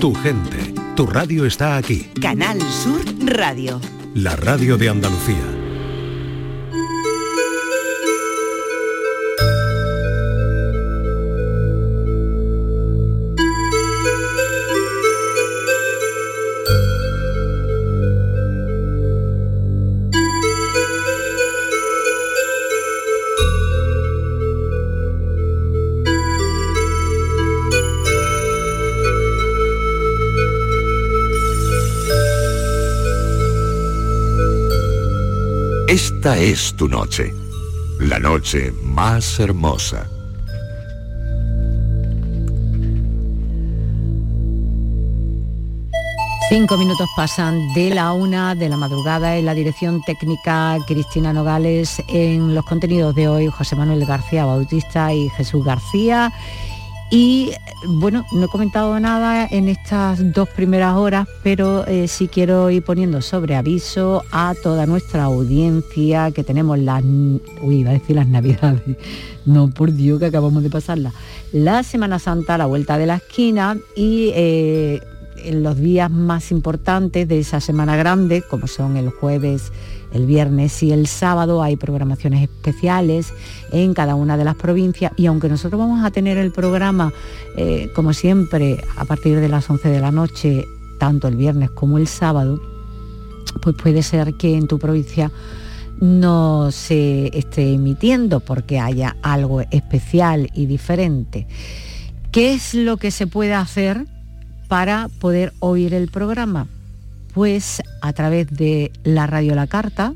Tu gente, tu radio está aquí. Canal Sur Radio. La radio de Andalucía. Es tu noche, la noche más hermosa. Cinco minutos pasan de la una de la madrugada en la dirección técnica Cristina Nogales en los contenidos de hoy José Manuel García Bautista y Jesús García y bueno, no he comentado nada en estas dos primeras horas, pero eh, sí quiero ir poniendo sobre aviso a toda nuestra audiencia que tenemos las, uy, iba a decir las navidades, no por Dios que acabamos de pasarla, la Semana Santa a la vuelta de la esquina y eh, en los días más importantes de esa semana grande, como son el jueves, el viernes y el sábado hay programaciones especiales en cada una de las provincias y aunque nosotros vamos a tener el programa, eh, como siempre, a partir de las 11 de la noche, tanto el viernes como el sábado, pues puede ser que en tu provincia no se esté emitiendo porque haya algo especial y diferente. ¿Qué es lo que se puede hacer para poder oír el programa? pues a través de la radio La Carta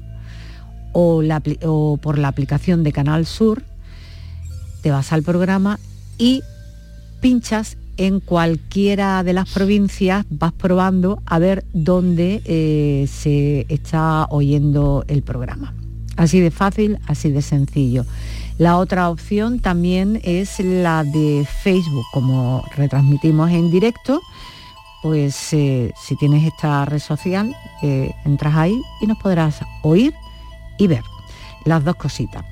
o, por la aplicación de Canal Sur, te vas al programa y pinchas en cualquiera de las provincias, vas probando a ver dónde eh, se está oyendo el programa. Así de fácil, así de sencillo. La otra opción también es la de Facebook, como retransmitimos en directo, pues eh, si tienes esta red social, eh, entras ahí y nos podrás oír y ver las dos cositas.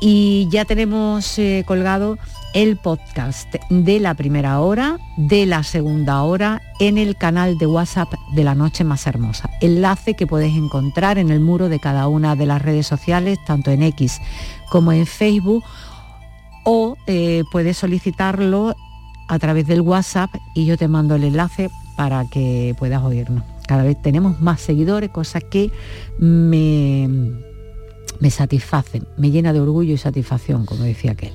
Y ya tenemos eh, colgado el podcast de la primera hora, de la segunda hora, en el canal de WhatsApp de la Noche Más Hermosa. Enlace que puedes encontrar en el muro de cada una de las redes sociales, tanto en X como en Facebook, o puedes solicitarlo a través del WhatsApp y yo te mando el enlace para que puedas oírnos. Cada vez tenemos más seguidores, cosa que me, me satisfacen, me llena de orgullo y satisfacción, como decía aquel.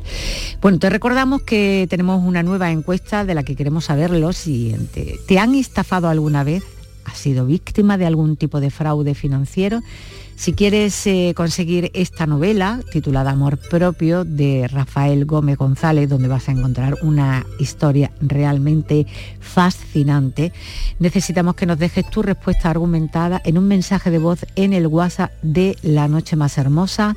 Bueno, te recordamos que tenemos una nueva encuesta de la que queremos saber lo siguiente. ¿Te han estafado alguna vez? ¿Has sido víctima de algún tipo de fraude financiero? Si quieres eh, conseguir esta novela titulada Amor Propio de Rafael Gómez González, donde vas a encontrar una historia realmente fascinante, necesitamos que nos dejes tu respuesta argumentada en un mensaje de voz en el WhatsApp de La Noche Más Hermosa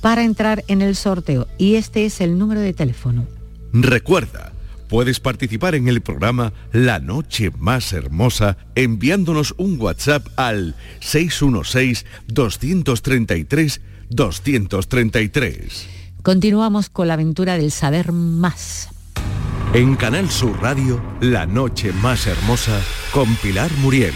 para entrar en el sorteo. Y este es el número de teléfono. Recuerda Puedes participar en el programa La Noche Más Hermosa enviándonos un WhatsApp al 616-233-233. Continuamos con la aventura del saber más. En Canal Sur Radio, La Noche Más Hermosa con Pilar Muriel.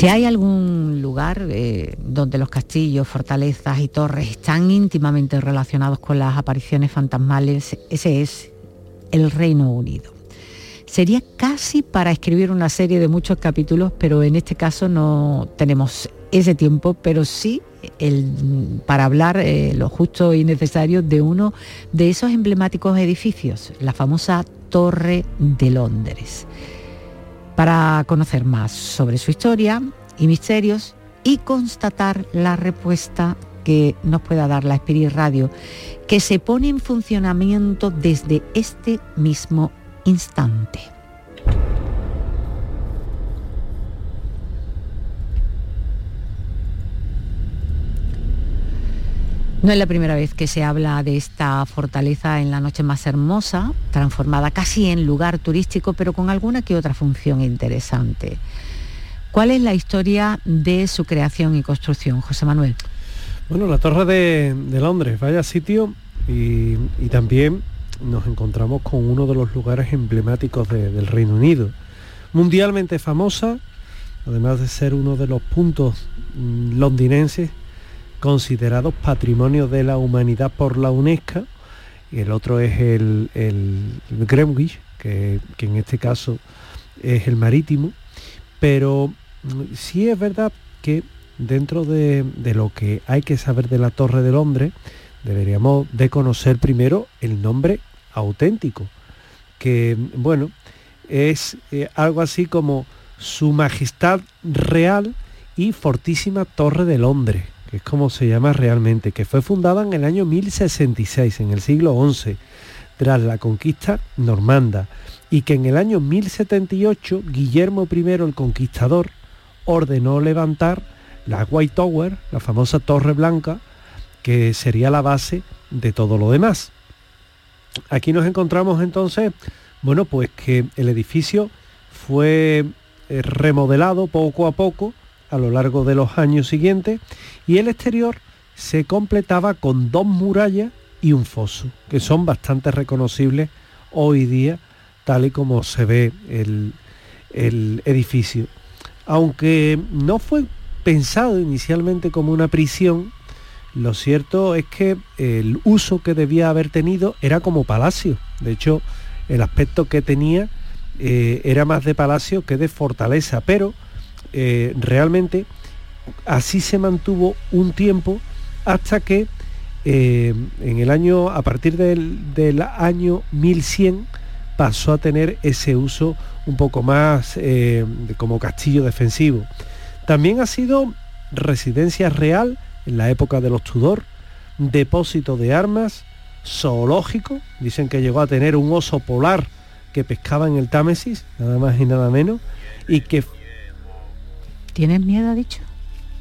Si hay algún lugar eh, donde los castillos, fortalezas y torres están íntimamente relacionados con las apariciones fantasmales, ese es el Reino Unido. Sería casi para escribir una serie de muchos capítulos, pero en este caso no tenemos ese tiempo, pero sí para hablar eh, lo justo y necesario de uno de esos emblemáticos edificios, la famosa Torre de Londres para conocer más sobre su historia y misterios y constatar la respuesta que nos pueda dar la Spirit Radio, que se pone en funcionamiento desde este mismo instante. No es la primera vez que se habla de esta fortaleza en la noche más hermosa, transformada casi en lugar turístico, pero con alguna que otra función interesante. ¿Cuál es la historia de su creación y construcción, José Manuel? Bueno, la Torre de, Londres, vaya sitio, y, también nos encontramos con uno de los lugares emblemáticos del Reino Unido. Mundialmente famosa, además de ser uno de los puntos mm, londinenses considerados patrimonio de la humanidad por la UNESCO, y el otro es el, Greenwich, que, que en este caso es el marítimo, pero sí es verdad que dentro de, lo que hay que saber de la Torre de Londres, deberíamos de conocer primero el nombre auténtico, que bueno, es eh, algo así como Su Majestad Real y Fortísima Torre de Londres, que es como se llama realmente, que fue fundada en el año 1066, en el siglo XI, tras la conquista normanda, y que en el año 1078 Guillermo I el Conquistador ordenó levantar la White Tower, la famosa Torre Blanca, que sería la base de todo lo demás. Aquí nos encontramos entonces, bueno, pues que el edificio fue eh, remodelado poco a poco a lo largo de los años siguientes y el exterior se completaba con dos murallas y un foso, que son bastante reconocibles hoy día, tal y como se ve el, el edificio aunque no fue pensado inicialmente como una prisión, lo cierto es que el uso que debía haber tenido era como palacio. De hecho, el aspecto que tenía eh, era más de palacio que de fortaleza, pero eh, realmente así se mantuvo un tiempo hasta que eh, en el año, a partir del, del año 1100, pasó a tener ese uso un poco más eh, como castillo defensivo. También ha sido residencia real en la época de los Tudor, depósito de armas, zoológico, dicen que llegó a tener un oso polar que pescaba en el Támesis, nada más y nada menos, y que... ¿Tienes miedo, ha dicho?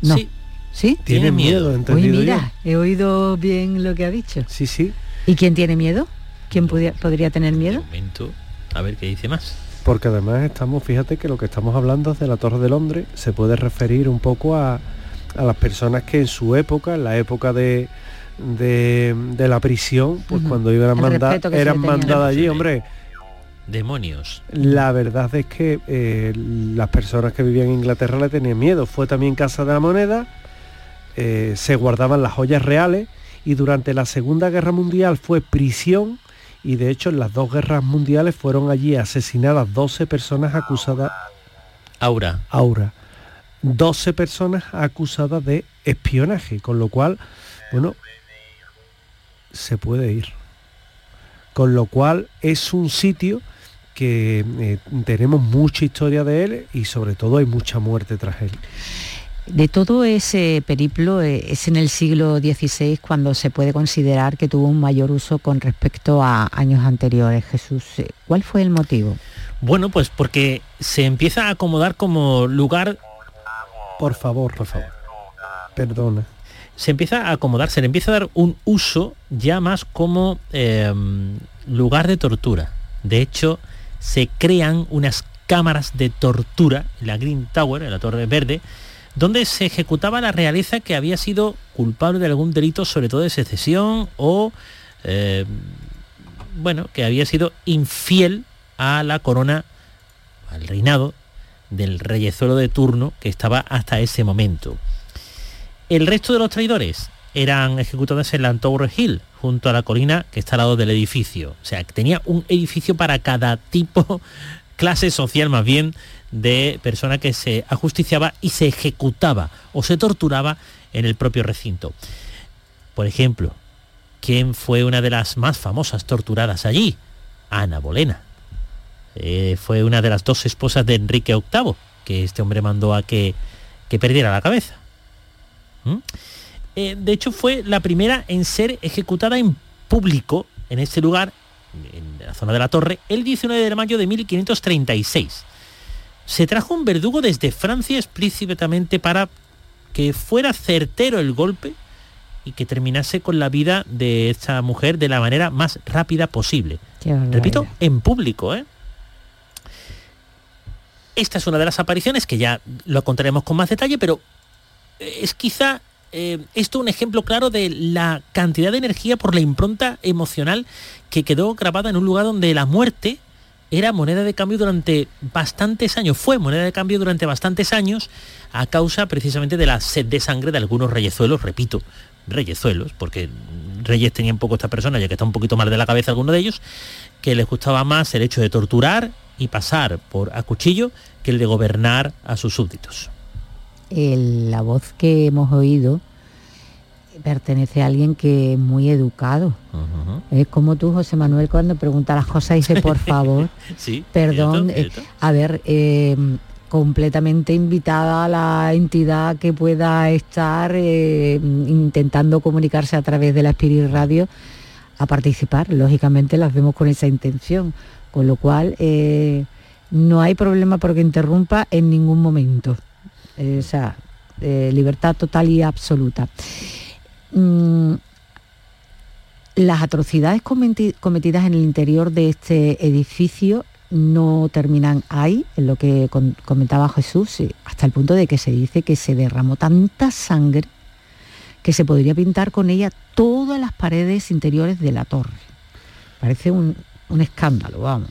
No. Sí. ¿Sí? Tiene miedo, entendido mira, he oído bien lo que ha dicho. Sí, sí. ¿Y quién tiene miedo? ¿Quién podría tener miedo? momento, a ver qué dice más porque además estamos, fíjate que lo que estamos hablando es de la Torre de Londres, se puede referir un poco a, las personas que en su época, en la época de, de, la prisión, pues cuando iban a eran mandadas allí, hombre. Demonios. La verdad es que eh, las personas que vivían en Inglaterra le tenían miedo. Fue también Casa de la Moneda, eh, se guardaban las joyas reales y durante la Segunda Guerra Mundial fue prisión y de hecho en las dos guerras mundiales fueron allí asesinadas 12 personas acusadas. Aura. Aura. 12 personas acusadas de espionaje, con lo cual, bueno, se puede ir. Con lo cual es un sitio que eh, tenemos mucha historia de él y sobre todo hay mucha muerte tras él. De todo ese periplo eh, es en el siglo XVI cuando se puede considerar que tuvo un mayor uso con respecto a años anteriores. Jesús, eh, ¿cuál fue el motivo? Bueno, pues porque se empieza a acomodar como lugar... Por favor, por favor. Perdona. Se empieza a acomodar, se le empieza a dar un uso ya más como lugar de tortura. De hecho, se crean unas cámaras de tortura en la Green Tower, en la Torre Verde, donde se ejecutaba la realeza que había sido culpable de algún delito, sobre todo de secesión o, eh, bueno, que había sido infiel a la corona, al reinado del reyezuelo de turno que estaba hasta ese momento. El resto de los traidores eran ejecutados en la Tower Hill, junto a la colina que está al lado del edificio. O sea, tenía un edificio para cada tipo, clase social más bien, de persona que se ajusticiaba y se ejecutaba o se torturaba en el propio recinto. Por ejemplo, ¿quién fue una de las más famosas torturadas allí? Ana Bolena. Eh, fue una de las dos esposas de Enrique VIII, que este hombre mandó a que, que perdiera la cabeza. ¿Mm? Eh, de hecho, fue la primera en ser ejecutada en público en este lugar, en la zona de la torre, el 19 de mayo de 1536 se trajo un verdugo desde Francia explícitamente para que fuera certero el golpe y que terminase con la vida de esta mujer de la manera más rápida posible. Repito, en público, ¿eh? Esta es una de las apariciones que ya lo contaremos con más detalle, pero es quizá eh, esto un ejemplo claro de la cantidad de energía por la impronta emocional que quedó grabada en un lugar donde la muerte era moneda de cambio durante bastantes años, fue moneda de cambio durante bastantes años a causa precisamente de la sed de sangre de algunos reyezuelos, repito, reyezuelos, porque reyes tenían poco esta persona, ya que está un poquito mal de la cabeza alguno de ellos, que les gustaba más el hecho de torturar y pasar por a cuchillo que el de gobernar a sus súbditos. El- la voz que hemos oído pertenece a alguien que es muy educado. Es como tú, José Manuel, cuando pregunta las cosas dice, por favor, Sí, perdón. eh, a ver, eh, completamente invitada a la entidad que pueda estar eh, intentando comunicarse a través de la Spirit Radio a participar. Lógicamente las vemos con esa intención, con lo cual eh, no hay problema porque interrumpa en ningún momento. Eh, o sea, libertad total y absoluta. Mm, las atrocidades cometi- cometidas en el interior de este edificio no terminan ahí, en lo que comentaba Jesús, hasta el punto de que se dice que se derramó tanta sangre que se podría pintar con ella todas las paredes interiores de la torre. Parece un escándalo, vamos.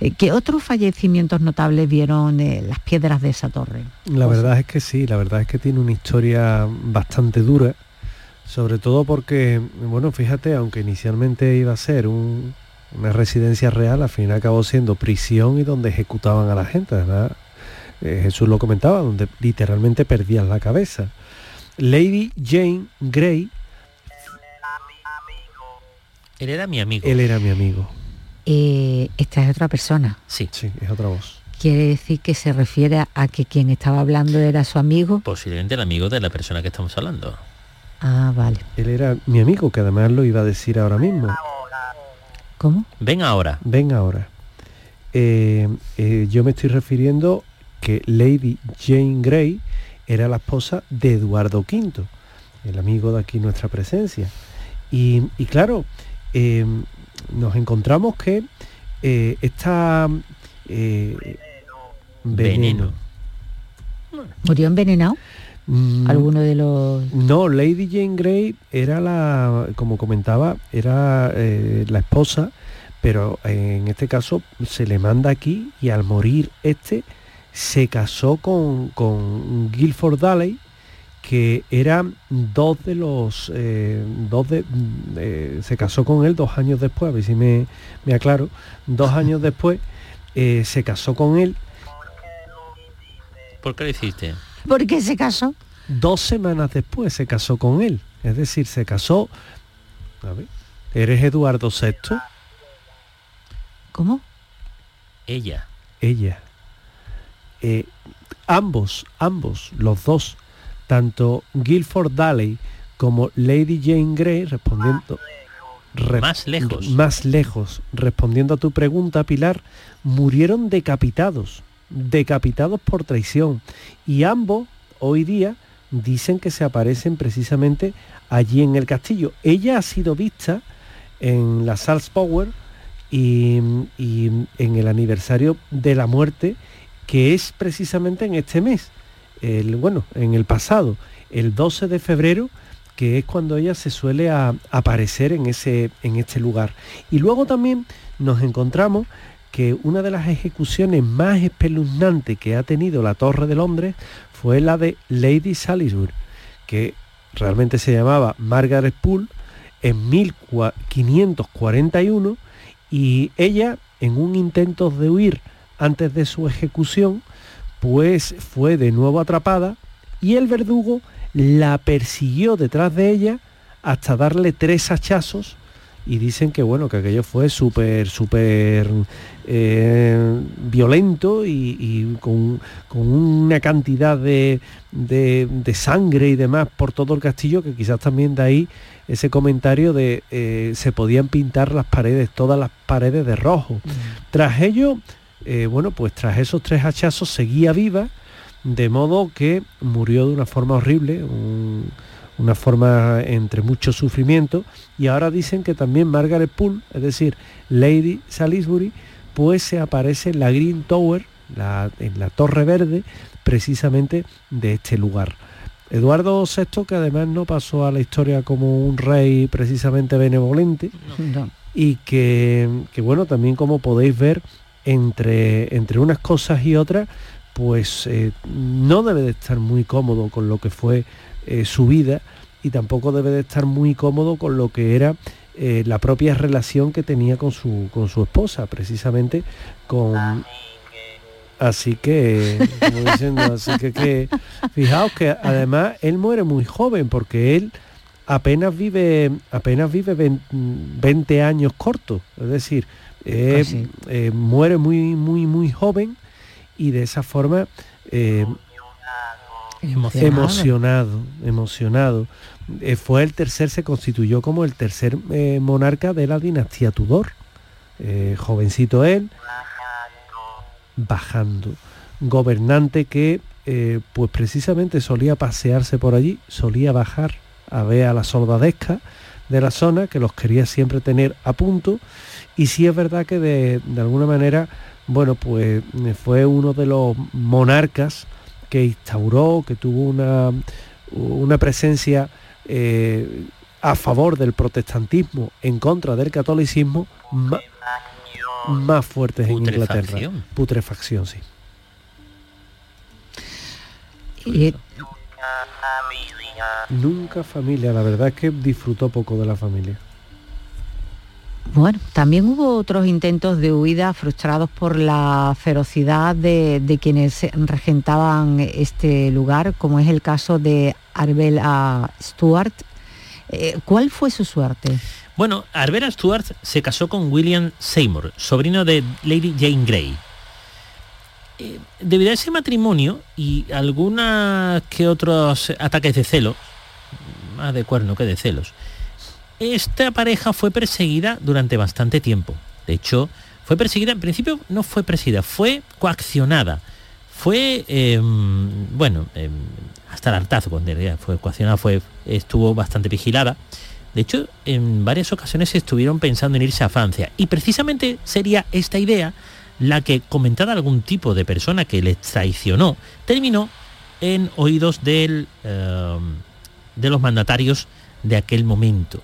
Eh, ¿Qué otros fallecimientos notables vieron eh, las piedras de esa torre? La José. verdad es que sí, la verdad es que tiene una historia bastante dura, sobre todo porque, bueno, fíjate, aunque inicialmente iba a ser un- una residencia real, al fin acabó siendo prisión y donde ejecutaban a la gente, ¿verdad? Eh, Jesús lo comentaba, donde literalmente perdían la cabeza. Lady Jane Grey, Él era mi amigo. él era mi amigo. Eh, esta es otra persona. Sí, Sí, es otra voz. Quiere decir que se refiere a que quien estaba hablando era su amigo. posiblemente el amigo de la persona que estamos hablando. Ah, vale. Él era mi amigo, que además lo iba a decir ahora mismo. ¿Cómo? Ven ahora. Ven ahora. Eh, eh, yo me estoy refiriendo que Lady Jane Grey era la esposa de Eduardo V, el amigo de aquí nuestra presencia. Y, y claro, eh, nos encontramos que eh, esta eh, veneno. Veneno. ¿Murió envenenado? Mm, ¿Alguno de los...? No, Lady Jane Grey era la, como comentaba, era eh, la esposa, pero en este caso se le manda aquí y al morir este se casó con, con Guilford Daley, que eran dos de los, eh, dos de, mm, eh, se casó con él dos años después, a ver si me, me aclaro, dos años después eh, se casó con él ¿Por qué lo hiciste? ¿Por qué se casó? dos semanas después se casó con él. Es decir, se casó. A ver, ¿eres Eduardo VI? ¿Cómo? Ella. Ella. Eh, ambos, ambos, los dos, tanto Guilford Daley como Lady Jane Grey, respondiendo. re- Más lejos. Más lejos. Respondiendo a tu pregunta, Pilar, murieron decapitados. Decapitados por traición. Y ambos, hoy día, dicen que se aparecen precisamente allí en el castillo. Ella ha sido vista en la Salzpower y, y en el aniversario de la muerte, que es precisamente en este mes, el, bueno, en el pasado, el 12 de febrero, que es cuando ella se suele aparecer en, ese, en este lugar. Y luego también nos encontramos que una de las ejecuciones más espeluznantes que ha tenido la Torre de Londres fue la de Lady Salisbury, que realmente se llamaba Margaret Poole en 1541 y ella en un intento de huir antes de su ejecución pues fue de nuevo atrapada y el verdugo la persiguió detrás de ella hasta darle tres hachazos y dicen que bueno que aquello fue súper súper eh, violento y, y con, con una cantidad de, de- de sangre y demás por todo el castillo que quizás también de ahí ese comentario de eh, se podían pintar las paredes todas las paredes de rojo. Tras ello eh, bueno pues tras esos tres hachazos seguía viva de modo que murió de una forma horrible un, una forma entre mucho sufrimiento. Y ahora dicen que también Margaret Poole, es decir, Lady Salisbury, pues se aparece en la Green Tower, en la Torre Verde, precisamente de este lugar. Eduardo VI, que además no pasó a la historia como un rey precisamente benevolente, y que, bueno, también como podéis ver, entre, entre unas cosas y otras, pues eh, no debe de estar muy cómodo con lo que fue eh, su vida y tampoco debe de estar muy cómodo con lo que era eh, la propia relación que tenía con su, con su esposa, precisamente con... Así que, diciendo, así que, que, fijaos que además él muere muy joven porque él apenas vive, apenas vive 20 años cortos, es decir, ah, muere muy, muy, muy joven y de esa forma eh, emocionado, emocionado. Eh, fue el tercer, se constituyó como el tercer eh, monarca de la dinastía Tudor. jovencito él, bajando. Gobernante que pues precisamente solía pasearse por allí, solía bajar a ver a la soldadesca de la zona, que los quería siempre tener a punto. Y sí es verdad que de, de alguna manera bueno, pues eh, fue uno de los monarcas que instauró, que tuvo una, una presencia eh, a favor del protestantismo, en contra del catolicismo, más, fuertes en Inglaterra. Putrefacción, sí. Nunca familia, la verdad es que disfrutó poco de la familia. Bueno, también hubo otros intentos de huida frustrados por la ferocidad de, quienes regentaban este lugar, como es el caso de Arbella Stuart. Eh, ¿Cuál fue su suerte? Bueno, Arbella Stuart se casó con William Seymour, sobrino de Lady Jane Grey. Eh, debido a ese matrimonio y algunos que otros ataques de celos, más de cuerno que de celos, esta pareja fue perseguida durante bastante tiempo. De hecho, fue perseguida, en principio no fue perseguida, fue coaccionada. Fue, em, bueno, em, hasta el hartazgo, en realidad, fue coaccionada, fue, estuvo bastante vigilada. De hecho, en varias ocasiones estuvieron pensando en irse a Francia. Y precisamente sería esta idea la que, comentada algún tipo de persona que les traicionó, terminó en oídos del, em, de los mandatarios de aquel momento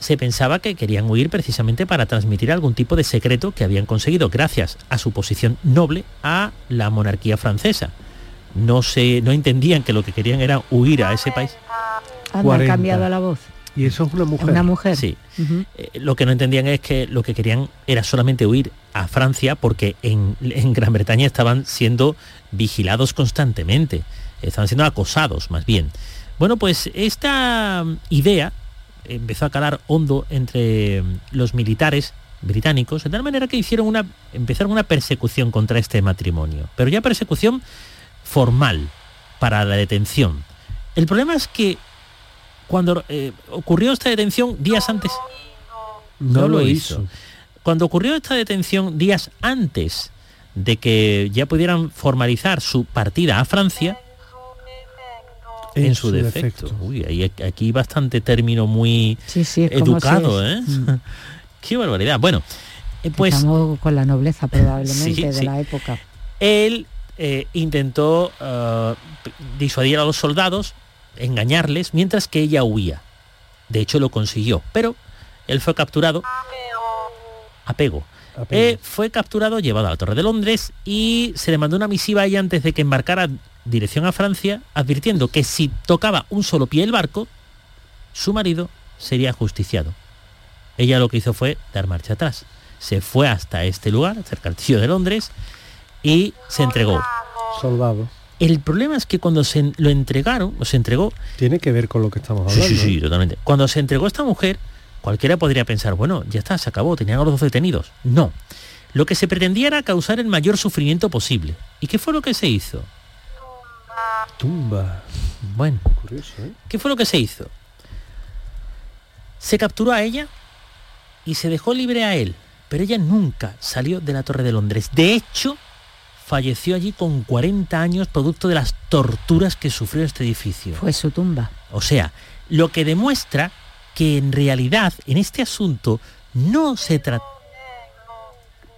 se pensaba que querían huir precisamente para transmitir algún tipo de secreto que habían conseguido gracias a su posición noble a la monarquía francesa. No, se, no entendían que lo que querían era huir a ese país. Han cambiado la voz. Y eso es una mujer. Una mujer. Sí. Eh, lo que no entendían es que lo que querían era solamente huir a Francia porque en, en Gran Bretaña estaban siendo vigilados constantemente. Estaban siendo acosados, más bien. Bueno, pues esta idea empezó a calar hondo entre mm, los militares británicos, de tal manera que hicieron una, empezaron una persecución contra este matrimonio, pero ya persecución formal para la detención. El problema es que cuando eh, ocurrió esta detención días antes, no, lo hizo. Cuando ocurrió esta detención días antes de que ya pudieran formalizar su partida a Francia, en, su, defecto. Uy, hay aquí bastante término muy educado, ¿eh? Mm. Qué barbaridad. Bueno, eh, pues... Estamos con la nobleza probablemente de la época. Él eh, intentó disuadir a los soldados, engañarles, mientras que ella huía. De hecho, lo consiguió. Pero él fue capturado. Apego. fue capturado, llevado a la Torre de Londres y se le mandó una misiva a ella antes de que embarcara dirección a Francia, advirtiendo que si tocaba un solo pie el barco, su marido sería justiciado. Ella lo que hizo fue dar marcha atrás. Se fue hasta este lugar, cerca del castillo de Londres, y se entregó. Soldado. El problema es que cuando se lo entregaron, o se entregó... Tiene que ver con lo que estamos hablando. Sí, sí, sí, totalmente. Cuando se entregó esta mujer, cualquiera podría pensar, bueno, ya está, se acabó, tenían a los dos detenidos. No. Lo que se pretendía era causar el mayor sufrimiento posible. ¿Y qué fue lo que se hizo? Tumba. Bueno, curioso, ¿eh? ¿Qué fue lo que se hizo? Se capturó a ella y se dejó libre a él, pero ella nunca salió de la Torre de Londres. De hecho, falleció allí con 40 años producto de las torturas que sufrió este edificio. Fue su tumba. O sea, lo que demuestra que en realidad en este asunto no se trata...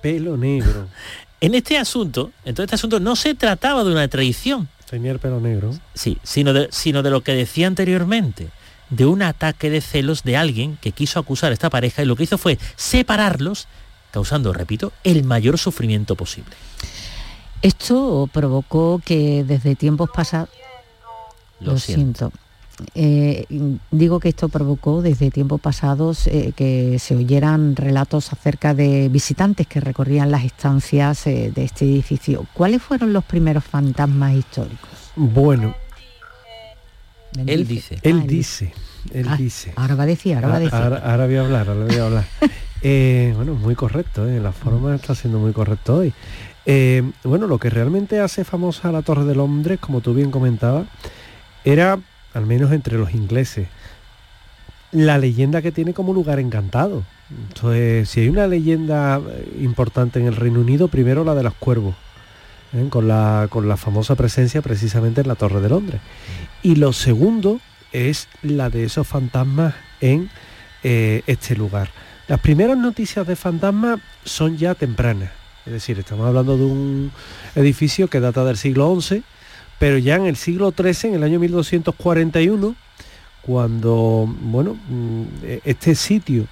Pelo negro. En este asunto, en todo este asunto no se trataba de una traición. Tenía el pelo negro. Sí, sino de, sino de lo que decía anteriormente, de un ataque de celos de alguien que quiso acusar a esta pareja y lo que hizo fue separarlos, causando, repito, el mayor sufrimiento posible. Esto provocó que desde tiempos pasados... Lo, siento. Eh, digo que esto provocó desde tiempos pasados eh, que se oyeran relatos acerca de visitantes que recorrían las estancias eh, de este edificio. ¿Cuáles fueron los primeros fantasmas históricos? Bueno, él dice. Él Ah, dice. Él Ah, dice. Ahora va a decir, ahora va a decir. Ahora, ahora voy a hablar, ahora voy a hablar. Eh, bueno, muy correcto, ¿eh? la forma está siendo muy correcto hoy. Eh, bueno, lo que realmente hace famosa la Torre de Londres, como tú bien comentabas, era, al menos entre los ingleses, la leyenda que tiene como lugar encantado. Entonces, si hay una leyenda eh, importante en el Reino Unido, primero la de los cuervos, ¿eh? con, la, con la famosa presencia precisamente en la Torre de Londres. Y lo segundo es la de esos fantasmas en este lugar. Las primeras noticias de fantasmas son ya tempranas, es decir, estamos hablando de un edificio que data del siglo XI, pero ya en el siglo XIII, en el año 1241, cuando bueno, mm, este sitio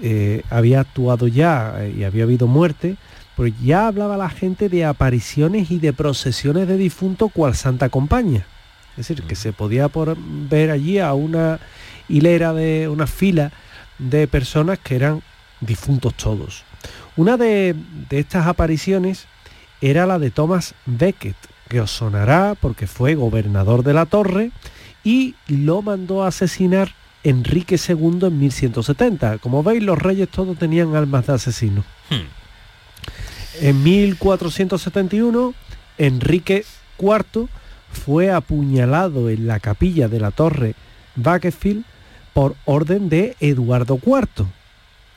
eh, había actuado ya eh, y había habido muerte, pues ya hablaba la gente de apariciones y de procesiones de difuntos cual Santa Compañía. Es decir, que se podía por ver allí a una hilera de una fila de personas que eran difuntos todos. Una de, de estas apariciones era la de Thomas Becket, que os sonará porque fue gobernador de la torre y lo mandó a asesinar Enrique II en 1170. Como veis, los reyes todos tenían almas de asesinos. Hmm. En 1471, Enrique IV fue apuñalado en la capilla de la torre Bakefield por orden de Eduardo IV,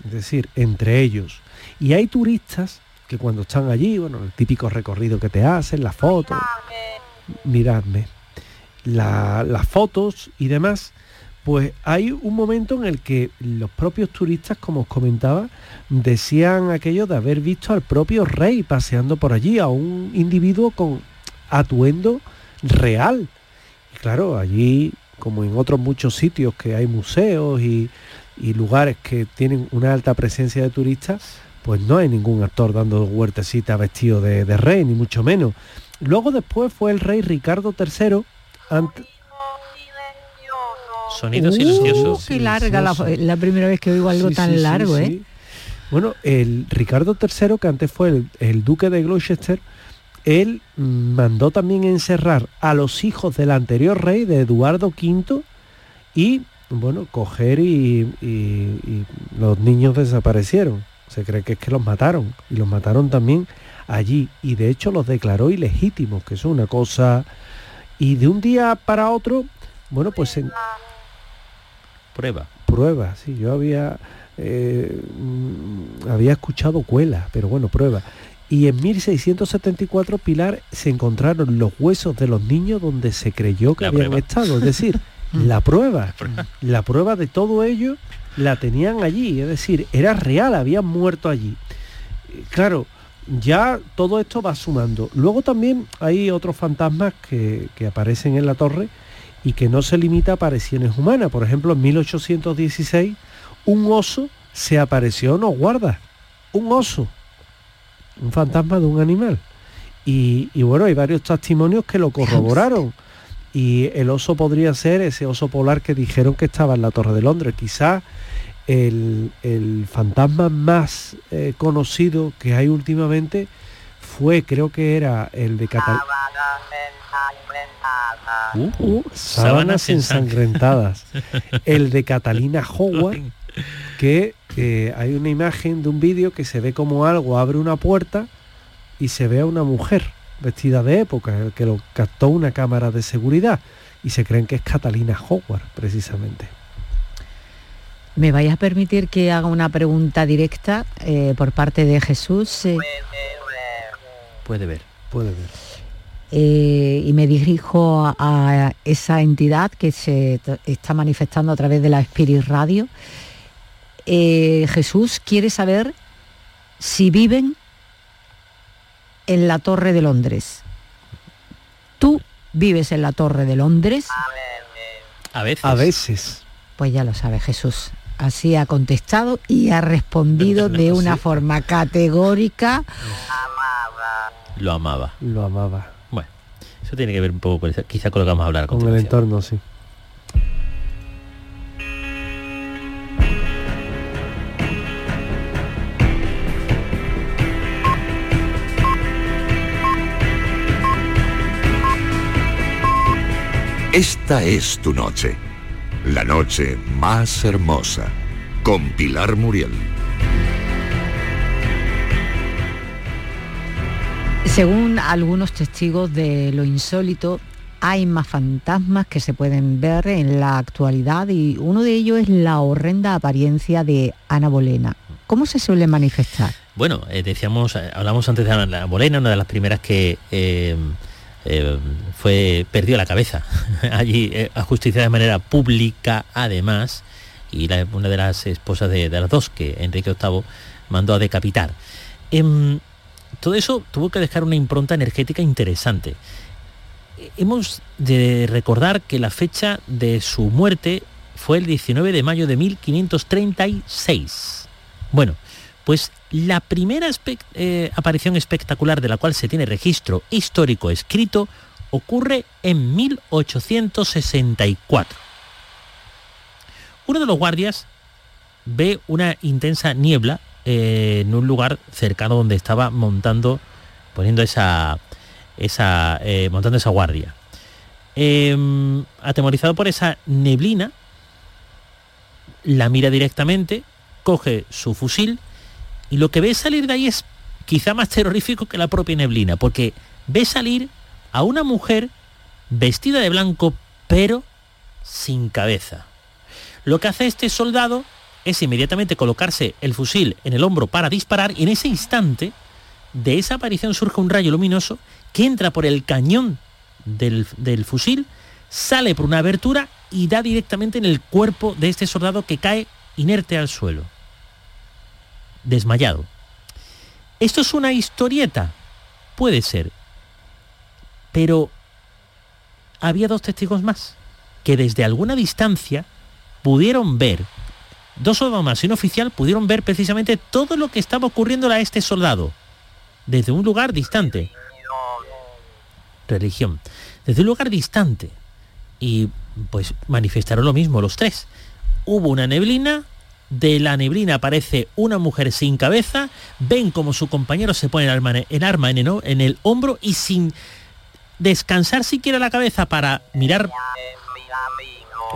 es decir, entre ellos. Y hay turistas que cuando están allí, bueno, el típico recorrido que te hacen, las fotos, miradme, la- las fotos y demás, pues hay un momento en el que los propios turistas, como os comentaba, decían aquello de haber visto al propio rey paseando por allí, a un individuo con atuendo real. Y claro, allí, como en otros muchos sitios que hay museos y, y lugares que tienen una alta presencia de turistas, pues no hay ningún actor dando huertecita vestido de, de rey, ni mucho menos. Luego después fue el rey Ricardo III, ante- Sonido Uh, silencioso. qué larga la, primera vez que oigo algo Sí, tan sí, sí, largo, ¿eh? sí. Bueno, el Ricardo III, que antes fue el, el duque de Gloucester, él mandó también encerrar a los hijos del anterior rey, de Eduardo V, y, bueno, coger y, y- y los niños desaparecieron. Se cree que es que los mataron, y los mataron también allí, y de hecho los declaró ilegítimos, que es una cosa... Y de un día para otro, bueno, pues se, Prueba. prueba, sí, yo había eh, mm, había escuchado cuela, pero bueno, prueba. Y en 1674 Pilar se encontraron los huesos de los niños donde se creyó que La habían prueba. estado, es decir, la prueba, la prueba de todo ello la tenían allí, es decir, era real, habían muerto allí. Claro, ya todo esto va sumando. Luego también hay otros fantasmas que, que aparecen en la torre y que no se limita a apariciones humanas. Por ejemplo, en 1816 un oso se apareció en los guardas. Un oso. Un fantasma de un animal. Y, y bueno, hay varios testimonios que lo corroboraron. Y el oso podría ser ese oso polar que dijeron que estaba en la Torre de Londres. Quizás el, el fantasma más eh, conocido que hay últimamente fue, creo que era el de Cataluña. Uh, Uh, sábanas ensangrentadas. El de Catalina Howard, que eh, hay una imagen de un vídeo que se ve como algo abre una puerta y se ve a una mujer vestida de época, que lo captó una cámara de seguridad y se creen que es Catalina Howard, precisamente. ¿Me vais a permitir que haga una pregunta directa eh, por parte de Jesús? Eh, Puede ver. puede ver. Eh, y me dirijo a, a, esa entidad que se está manifestando a través de la Spirit Radio. Eh, Jesús quiere saber si viven en la Torre de Londres. ¿Tú vives en la Torre de Londres? A veces. A veces. Pues ya lo sabe Jesús. Así ha contestado y ha respondido de una forma categórica. Lo amaba. Lo amaba. Bueno, eso tiene que ver un poco con, quizá con lo que vamos a hablar. A con el entorno, sí. Esta es tu noche, la noche más hermosa, con Pilar Muriel. Según algunos testigos de lo insólito, hay más fantasmas que se pueden ver en la actualidad y uno de ellos es la horrenda apariencia de Ana Bolena. ¿Cómo se suele manifestar? Bueno, eh, decíamos, eh, hablamos antes de Ana Bolena, una de las primeras que... Eh, eh, fue perdió la cabeza. Allí eh, a justicia de manera pública además y una de las esposas de, de, las dos que Enrique VIII mandó a decapitar. Eh, todo eso tuvo que dejar una impronta energética interesante. Hemos de recordar que la fecha de su muerte fue el 19 de mayo de 1536 bueno pues la primera eh, aparición espectacular de la cual se tiene registro histórico escrito ocurre en 1864. Uno de los guardias ve una intensa niebla eh, en un lugar cercano donde estaba montando, poniendo esa, esa eh, montando esa guardia. Eh, atemorizado por esa neblina, la mira directamente, coge su fusil y lo que ve salir de ahí es quizá más terrorífico que la propia neblina, porque ve salir a una mujer vestida de blanco, pero sin cabeza. Lo que hace este soldado es inmediatamente colocarse el fusil en el hombro para disparar y en ese instante de esa aparición surge un rayo luminoso que entra por el cañón del, del fusil, sale por una abertura y da directamente en el cuerpo de este soldado que cae inerte al suelo desmayado. ¿Esto es una historieta? Puede ser. Pero había dos testigos más que desde alguna distancia pudieron ver, dos soldados más y un oficial pudieron ver precisamente todo lo que estaba ocurriendo a este soldado, desde un lugar distante. Religión. Desde un lugar distante. Y pues manifestaron lo mismo los tres. Hubo una neblina, de la neblina aparece una mujer sin cabeza, ven como su compañero se pone el arma, el, en el hombro y sin descansar siquiera la cabeza para mirar...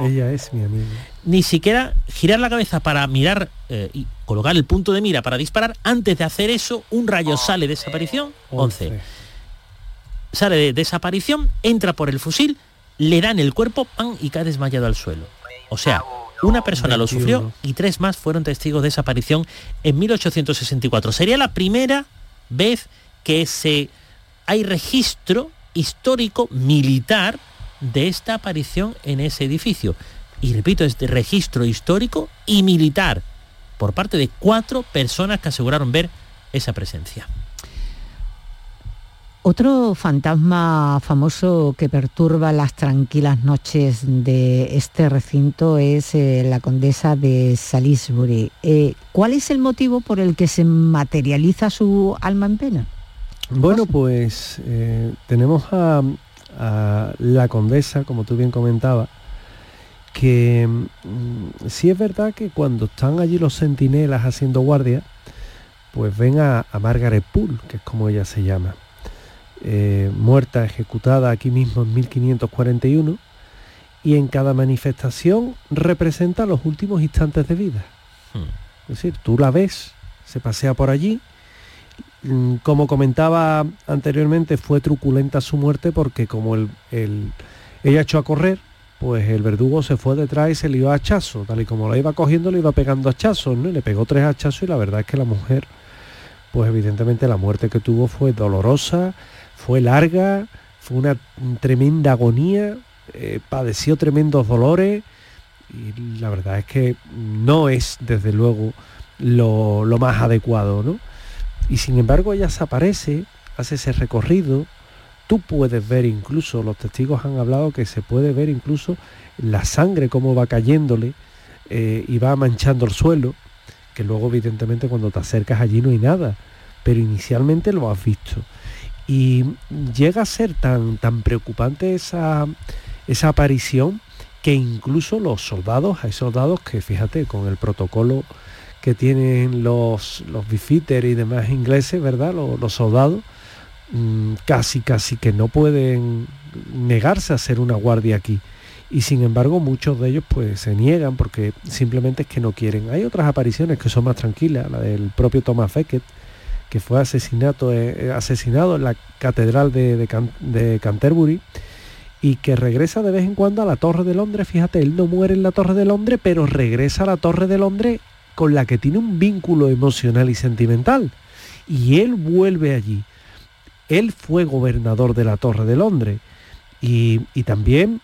Ella es mi amiga. Ni siquiera girar la cabeza para mirar eh, y colocar el punto de mira para disparar. Antes de hacer eso, un rayo sale de desaparición. 11. Sale de desaparición, entra por el fusil, le dan el cuerpo, pan, y cae desmayado al suelo. O sea, una persona 21. lo sufrió y tres más fueron testigos de esa aparición en 1864. Sería la primera vez que se hay registro histórico militar de esta aparición en ese edificio. Y repito, es de registro histórico y militar por parte de cuatro personas que aseguraron ver esa presencia. Otro fantasma famoso que perturba las tranquilas noches de este recinto es eh, la condesa de Salisbury. Eh, ¿Cuál es el motivo por el que se materializa su alma en pena? Bueno, pues eh, tenemos a, la condesa, como tú bien comentabas, que mm, sí es verdad que cuando están allí los centinelas haciendo guardia, pues ven a, a Margaret Poole, que es como ella se llama eh, muerta, ejecutada aquí mismo en 1541, y en cada manifestación representa los últimos instantes de vida. Hmm. Es decir, tú la ves, se pasea por allí, mm, como comentaba anteriormente, fue truculenta su muerte porque como el, el, ella echó a correr, pues el verdugo se fue detrás y se le iba a hachazo, tal y como la iba cogiendo le iba pegando hachazos, ¿no? Y le pegó tres hachazos y la verdad es que la mujer pues evidentemente la muerte que tuvo fue dolorosa, fue larga, fue una tremenda agonía, eh, padeció tremendos dolores y la verdad es que no es desde luego lo, lo más adecuado, ¿no? Y sin embargo ella se aparece, hace ese recorrido, tú puedes ver incluso, los testigos han hablado que se puede ver incluso la sangre cómo va cayéndole eh, y va manchando el suelo, que luego evidentemente cuando te acercas allí no hay nada, pero inicialmente lo has visto. Y llega a ser tan, tan preocupante esa, esa aparición que incluso los soldados, hay soldados que fíjate, con el protocolo que tienen los, los y demás ingleses, ¿verdad? Los, soldados, mm, casi, casi que no pueden negarse a hacer una guardia aquí. Y sin embargo muchos de ellos pues se niegan porque simplemente es que no quieren. Hay otras apariciones que son más tranquilas, la del propio Thomas Becket, que fue asesinato, eh, eh, asesinado en la catedral de, de Canterbury y que regresa de vez en cuando a la Torre de Londres. Fíjate, él no muere en la Torre de Londres, pero regresa a la Torre de Londres con la que tiene un vínculo emocional y sentimental. Y él vuelve allí. Él fue gobernador de la Torre de Londres. Y, y también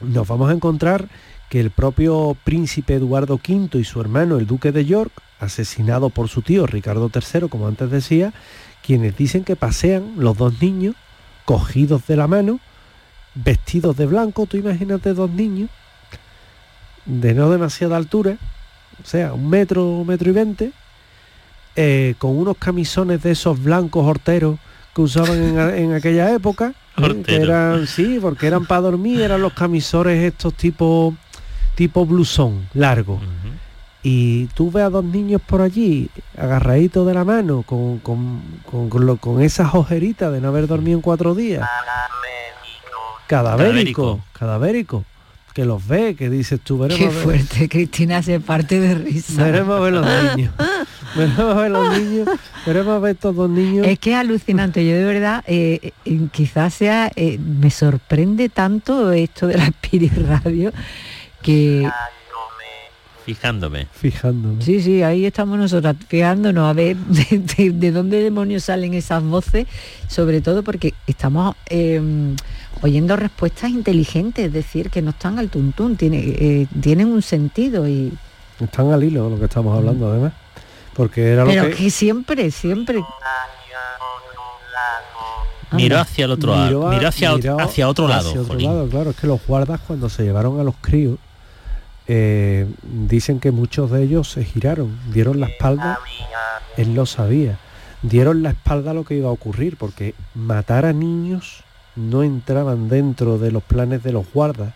nos vamos a encontrar que el propio príncipe Eduardo V y su hermano, el duque de York, asesinado por su tío Ricardo III, como antes decía, quienes dicen que pasean los dos niños cogidos de la mano vestidos de blanco, tú imagínate dos niños de no demasiada altura, o sea, un metro, un metro y veinte, eh, con unos camisones de esos blancos horteros que usaban en, aquella época, ¿eh? que eran, sí, porque eran para dormir, eran los camisones estos tipo, tipo blusón, largo. Y tú ves a dos niños por allí, agarraditos de la mano, con, con, con, con esas ojeritas de no haber dormido en cuatro días cadavérico, cadavérico, que los ve, que dices tú, veremos Qué fuerte, Cristina se parte de risa. Veremos a ver los niños. veremos a ver los niños, veremos a ver estos dos niños. Es que es alucinante, yo de verdad, eh, eh, quizás sea, eh, me sorprende tanto esto de la Spirit Radio, que fijándome. Fijándome. Sí, sí, ahí estamos nosotros, fijándonos a ver de, dónde demonios salen esas voces, sobre todo porque estamos em, oyendo respuestas inteligentes, es decir, que no están al tuntún, tiene, eh, tienen un sentido y... Están al hilo lo que estamos hablando además. Porque era lo Pero que... siempre, siempre... Miró hacia el otro lado, miró hacia, hacia otro lado. Hacia otro lado, claro, es que los guardas cuando se llevaron a los críos, eh, dicen que muchos de ellos se giraron, dieron la espalda, él lo sabía, dieron la espalda a lo que iba a ocurrir, porque matar a niños no entraban dentro de los planes de los guardas.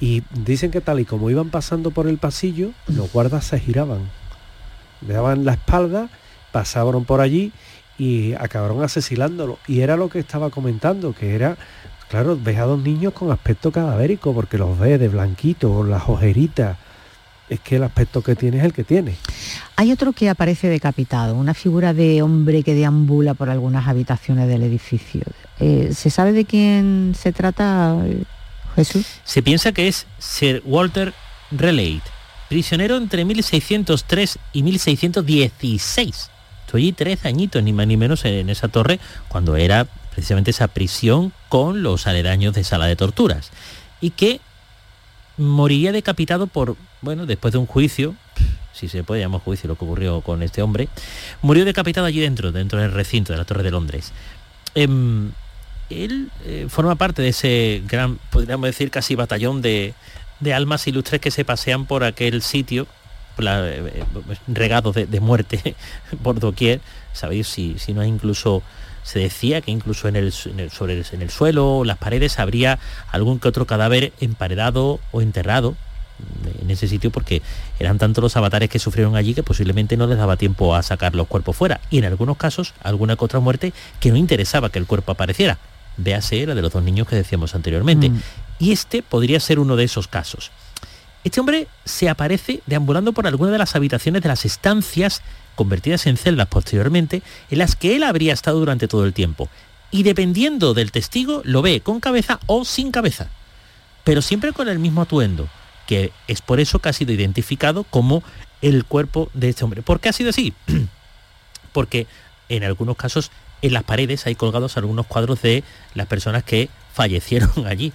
Y dicen que tal y como iban pasando por el pasillo, los guardas se giraban, le daban la espalda, pasaron por allí y acabaron asesinándolo. Y era lo que estaba comentando, que era, claro, ves a dos niños con aspecto cadavérico, porque los ves de blanquito, las ojeritas, es que el aspecto que tiene es el que tiene. Hay otro que aparece decapitado, una figura de hombre que deambula por algunas habitaciones del edificio. Eh, ¿Se sabe de quién se trata, Jesús? Se piensa que es Sir Walter Raleigh, prisionero entre 1603 y 1616. Estoy allí tres añitos, ni más ni menos, en esa torre, cuando era precisamente esa prisión con los aledaños de sala de torturas. Y que moriría decapitado por, bueno, después de un juicio, si se puede llamar juicio lo que ocurrió con este hombre, murió decapitado allí dentro, dentro del recinto de la Torre de Londres. Em, él eh, forma parte de ese gran, podríamos decir, casi batallón de, almas ilustres que se pasean por aquel sitio, eh, regado de, muerte por doquier. Sabéis si, si no hay incluso se decía que incluso en el, sobre en el suelo, las paredes, habría algún que otro cadáver emparedado o enterrado en ese sitio porque eran tantos los avatares que sufrieron allí que posiblemente no les daba tiempo a sacar los cuerpos fuera y en algunos casos alguna que otra muerte que no interesaba que el cuerpo apareciera. Véase la de los dos niños que decíamos anteriormente. Mm. Y este podría ser uno de esos casos. Este hombre se aparece deambulando por alguna de las habitaciones de las estancias convertidas en celdas posteriormente, en las que él habría estado durante todo el tiempo. Y dependiendo del testigo, lo ve con cabeza o sin cabeza. Pero siempre con el mismo atuendo, que es por eso que ha sido identificado como el cuerpo de este hombre. ¿Por qué ha sido así? porque en algunos casos en las paredes hay colgados algunos cuadros de las personas que fallecieron allí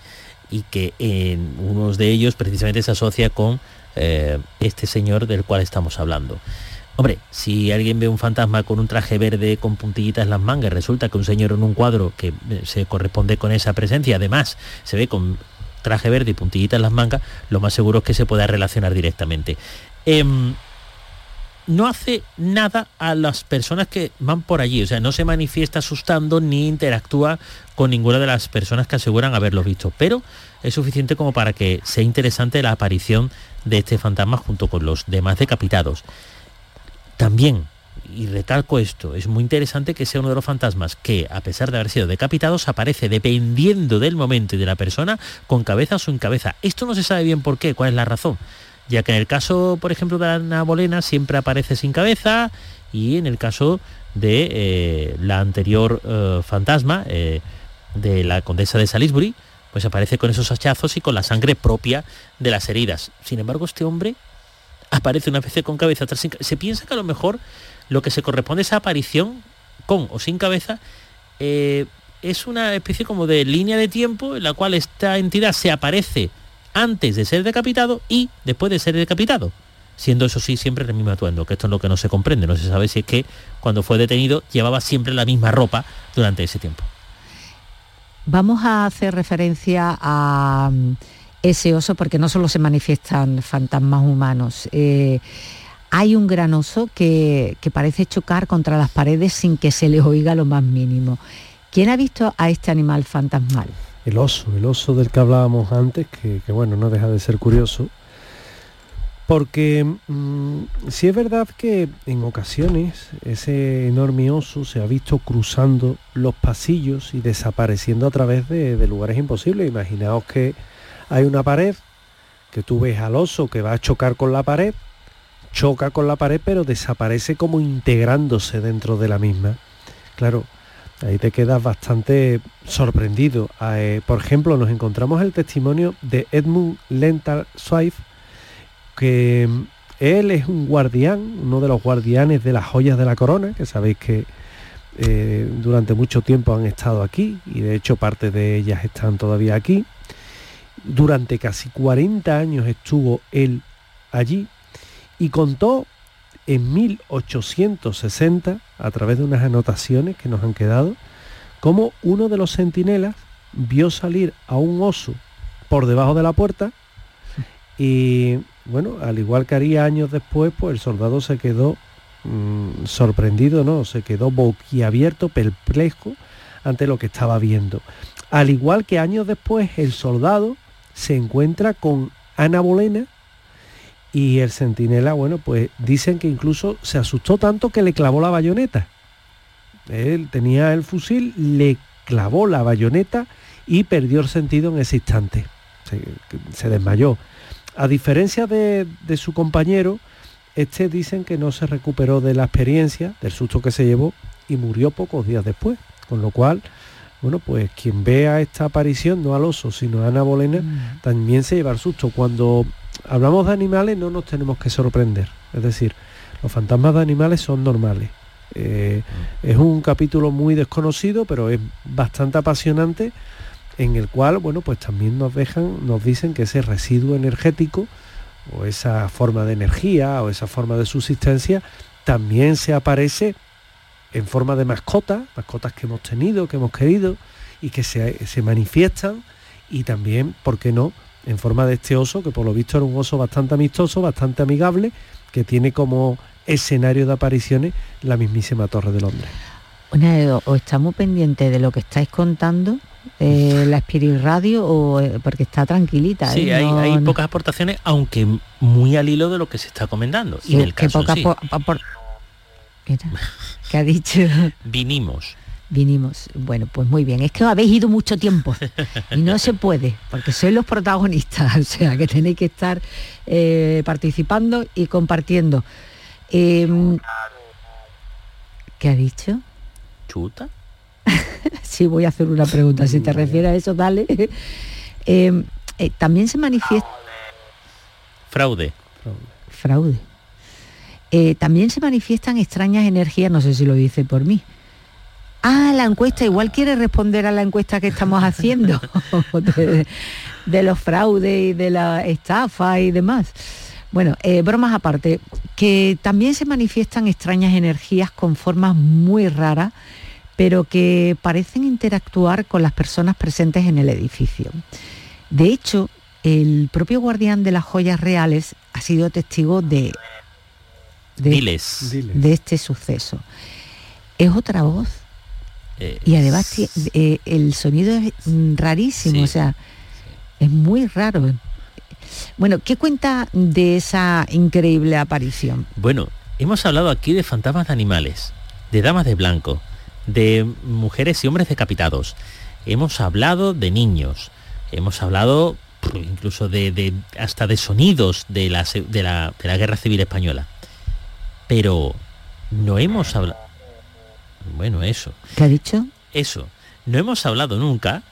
y que en unos de ellos precisamente se asocia con eh, este señor del cual estamos hablando. Hombre, si alguien ve un fantasma con un traje verde con puntillitas en las mangas, resulta que un señor en un cuadro que eh, se corresponde con esa presencia, además se ve con traje verde y puntillitas en las mangas, lo más seguro es que se pueda relacionar directamente. Em, no hace nada a las personas que van por allí, o sea, no se manifiesta asustando ni interactúa con ninguna de las personas que aseguran haberlo visto, pero es suficiente como para que sea interesante la aparición de este fantasma junto con los demás decapitados. También, y recalco esto, es muy interesante que sea uno de los fantasmas que, a pesar de haber sido decapitados, aparece dependiendo del momento y de la persona, con cabeza o sin cabeza. Esto no se sabe bien por qué, cuál es la razón, ya que en el caso, por ejemplo, de Ana Bolena siempre aparece sin cabeza y en el caso de eh, la anterior eh, fantasma, eh, de la condesa de Salisbury, pues aparece con esos hachazos y con la sangre propia de las heridas. Sin embargo, este hombre aparece una vez con cabeza, atrás Se piensa que a lo mejor lo que se corresponde a esa aparición, con o sin cabeza, eh, es una especie como de línea de tiempo en la cual esta entidad se aparece antes de ser decapitado y después de ser decapitado. Siendo eso sí siempre el mismo atuendo, que esto es lo que no se comprende. No se sabe si es que cuando fue detenido llevaba siempre la misma ropa durante ese tiempo. Vamos a hacer referencia a ese oso porque no solo se manifiestan fantasmas humanos. Eh, hay un gran oso que, parece chocar contra las paredes sin que se le oiga lo más mínimo. ¿Quién ha visto a este animal fantasmal? El oso, el oso del que hablábamos antes, que, bueno, no deja de ser curioso, porque mm, si es verdad que en ocasiones ese enorme oso se ha visto cruzando los pasillos y desapareciendo a través de lugares imposibles. Imaginaos que hay una pared que tú ves al oso que va a chocar con la pared, choca con la pared pero desaparece como integrándose dentro de la misma. Claro, ahí te quedas bastante sorprendido. Eh, por ejemplo, nos encontramos el testimonio de Edmund Lental Swift, que mm, él es un guardián, uno de los guardianes de las joyas de la corona, que sabéis que eh, durante mucho tiempo han estado aquí y de hecho parte de ellas están todavía aquí. Durante casi 40 años estuvo él allí y contó en 1860, a través de unas anotaciones que nos han quedado, cómo uno de los centinelas vio salir a un oso por debajo de la puerta y bueno, al igual que haría años después, pues el soldado se quedó mm, sorprendido, ¿no? Se quedó boquiabierto, perplejo ante lo que estaba viendo. Al igual que años después, el soldado se encuentra con Ana Bolena y el centinela, bueno, pues dicen que incluso se asustó tanto que le clavó la bayoneta. Él tenía el fusil, le clavó la bayoneta y perdió el sentido en ese instante. Se, desmayó. A diferencia de, de, su compañero, este dicen que no se recuperó de la experiencia, del susto que se llevó y murió pocos días después. Con lo cual, bueno, pues quien vea esta aparición, no al oso, sino a Ana Bolena, mm. también se lleva el susto. Cuando hablamos de animales no nos tenemos que sorprender. Es decir, los fantasmas de animales son normales. Eh, mm. es un capítulo muy desconocido, pero es bastante apasionante, en el cual, bueno, pues también nos dejan, nos dicen que ese residuo energético, o esa forma de energía, o esa forma de subsistencia, también se aparece en forma de mascotas, mascotas que hemos tenido, que hemos querido y que se, se manifiestan y también, ¿por qué no?, en forma de este oso, que por lo visto era un oso bastante amistoso, bastante amigable, que tiene como escenario de apariciones la mismísima Torre de Londres. Bueno, o estamos pendientes de lo que estáis contando, eh, la Spirit Radio, o, eh, porque está tranquilita. Sí, ¿eh? hay, pocas aportaciones, aunque muy al hilo de lo que se está comentando. y en el caso, pocas ¿Qué ha dicho? Vinimos. Vinimos. Bueno, pues muy bien. Es que habéis ido mucho tiempo y no se puede, porque sois los protagonistas, o sea, que tenéis que estar eh, participando y compartiendo. Em, ¿Qué ha dicho? ¿Chuta? sí, voy a hacer una pregunta. Si te refieres a eso, dale. Em, eh, también se manifiesta... Fraude. Fraude. Eh, también se manifiestan extrañas energías, no sé si lo dice por mí. Ah, la encuesta, igual quiere responder a la encuesta que estamos haciendo de, los fraudes y de la estafa y demás. Bueno, eh, bromas aparte, que también se manifiestan extrañas energías con formas muy raras, pero que parecen interactuar con las personas presentes en el edificio. De hecho, el propio guardián de las joyas reales ha sido testigo de, de, Diles. De este suceso. Es otra voz Eh, y además eh, el sonido es mm, rarísimo, Sí. o sea, es muy raro. Bueno, ¿qué cuenta de esa increíble aparición? Bueno, hemos hablado aquí de fantasmas de animales, de damas de blanco, de mujeres y hombres decapitados. Hemos hablado de niños. Hemos hablado incluso de, de- hasta de sonidos de la, de la- de la guerra civil española. Pero no hemos hablado. Bueno, eso. ¿Qué ha dicho? Eso. No hemos hablado nunca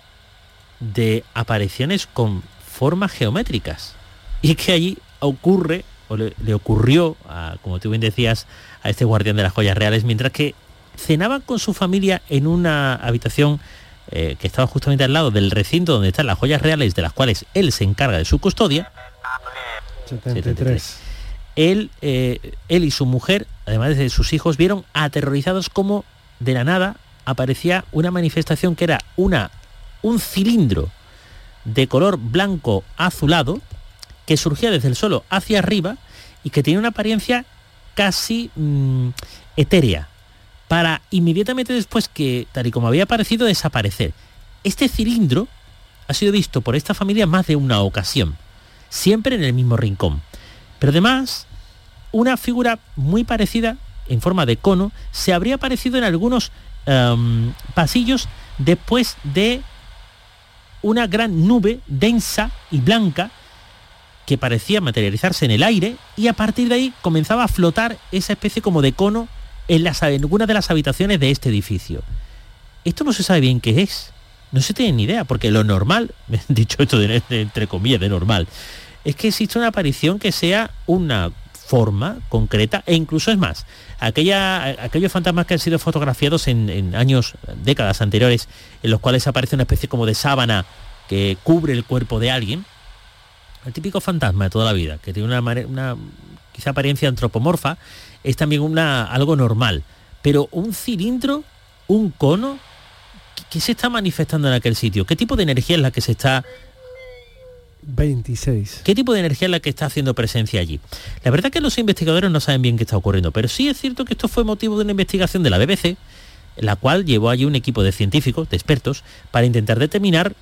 de apariciones con formas geométricas. Y es que allí ocurre, o le, le ocurrió, a, como tú bien decías, a este guardián de las joyas reales, mientras que cenaba con su familia en una habitación eh, que estaba justamente al lado del recinto donde están las joyas reales, de las cuales él se encarga de su custodia. 73. Él, eh, él y su mujer, además de sus hijos, vieron aterrorizados como de la nada aparecía una manifestación que era una, un cilindro de color blanco azulado que surgía desde el suelo hacia arriba y que tenía una apariencia casi mm, etérea para inmediatamente después que, tal y como había aparecido, desaparecer. Este cilindro ha sido visto por esta familia más de una ocasión, siempre en el mismo rincón. Pero además, una figura muy parecida, en forma de cono, se habría aparecido en algunos em, pasillos después de una gran nube densa y blanca que parecía materializarse en el aire y a partir de ahí comenzaba a flotar esa especie como de cono en, las, en alguna de las habitaciones de este edificio. Esto no se sabe bien qué es. No se tiene ni idea, porque lo normal, dicho esto entre comillas de normal, es que existe una aparición que sea una forma concreta e incluso es más, aquella, aquellos fantasmas que han sido fotografiados en, años, décadas anteriores, en los cuales aparece una especie como de sábana que cubre el cuerpo de alguien, el típico fantasma de toda la vida, que tiene una, quizá apariencia antropomorfa, es también una, algo normal. Pero un cilindro, un cono, ¿qué- ¿qué se está manifestando en aquel sitio? ¿Qué tipo de energía es la que se está 26. ¿Qué tipo de energía es la que está haciendo presencia allí? La verdad que los investigadores no saben bien qué está ocurriendo, pero sí es cierto que esto fue motivo de una investigación de la BBC, la cual llevó allí un equipo de científicos, de expertos, para intentar determinar,